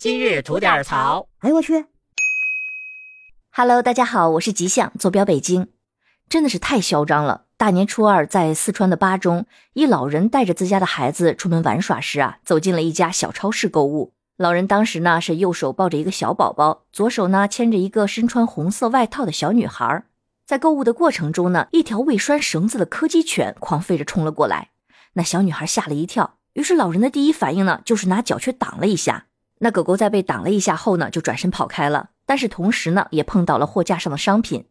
今日吐点槽。哎呦我去！Hello，大家好，我是吉祥，坐标北京。真的是太嚣张了！大年初二，在四川的巴中，一老人带着自家的孩子出门玩耍时啊，走进了一家小超市购物。老人当时呢是右手抱着一个小宝宝，左手呢牵着一个身穿红色外套的小女孩。在购物的过程中呢，一条未拴绳子的柯基犬狂吠着冲了过来，那小女孩吓了一跳，于是老人的第一反应呢就是拿脚去挡了一下。那狗狗在被挡了一下后呢，就转身跑开了，但是同时呢，也碰到了货架上的商品。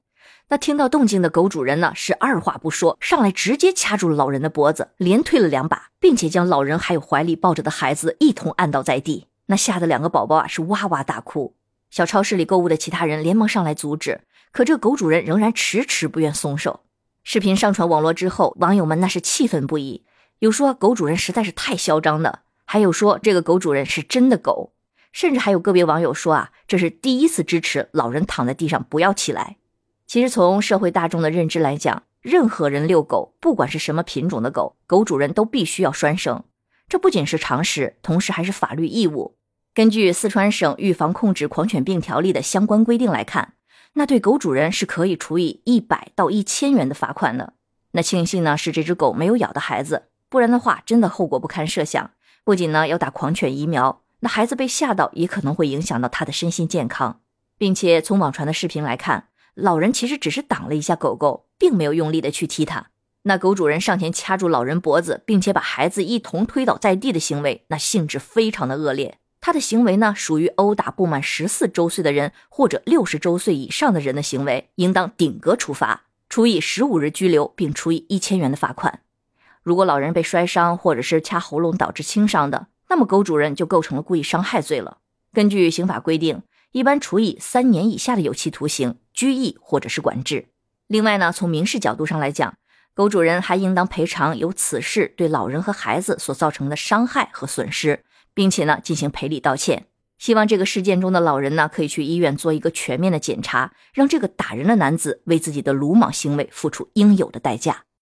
那听到动静的狗主人呢，是二话不说，上来直接掐住了老人的脖子，连推了两把，并且将老人还有怀里抱着的孩子一同按倒在地。那吓得两个宝宝啊，是哇哇大哭。小超市里购物的其他人连忙上来阻止，可这狗主人仍然迟迟不愿松手。视频上传网络之后，网友们那是气愤不已，有说狗主人实在是太嚣张的，还有说这个狗主人是真的狗。甚至还有个别网友说啊，这是第一次支持老人躺在地上不要起来。其实从社会大众的认知来讲，任何人遛狗，不管是什么品种的狗，狗主人都必须要拴绳。这不仅是常识，同时还是法律义务。根据四川省预防控制狂犬病条例的相关规定来看，那对狗主人是可以处以一百到一千元的罚款的。那庆幸呢是这只狗没有咬的孩子，不然的话真的后果不堪设想。不仅呢要打狂犬疫苗。那孩子被吓到，也可能会影响到他的身心健康，并且从网传的视频来看，老人其实只是挡了一下狗狗，并没有用力的去踢它。那狗主人上前掐住老人脖子，并且把孩子一同推倒在地的行为，那性质非常的恶劣。他的行为呢，属于殴打不满十四周岁的人或者六十周岁以上的人的行为，应当顶格处罚，处以十五日拘留，并处以一千元的罚款。如果老人被摔伤或者是掐喉咙导致轻伤的，那么狗主人就构成了故意伤害罪了。根据刑法规定，一般处以三年以下的有期徒刑、拘役或者是管制。另外呢，从民事角度上来讲，狗主人还应当赔偿由此事对老人和孩子所造成的伤害和损失，并且呢进行赔礼道歉。希望这个事件中的老人呢可以去医院做一个全面的检查，让这个打人的男子为自己的鲁莽行为付出应有的代价。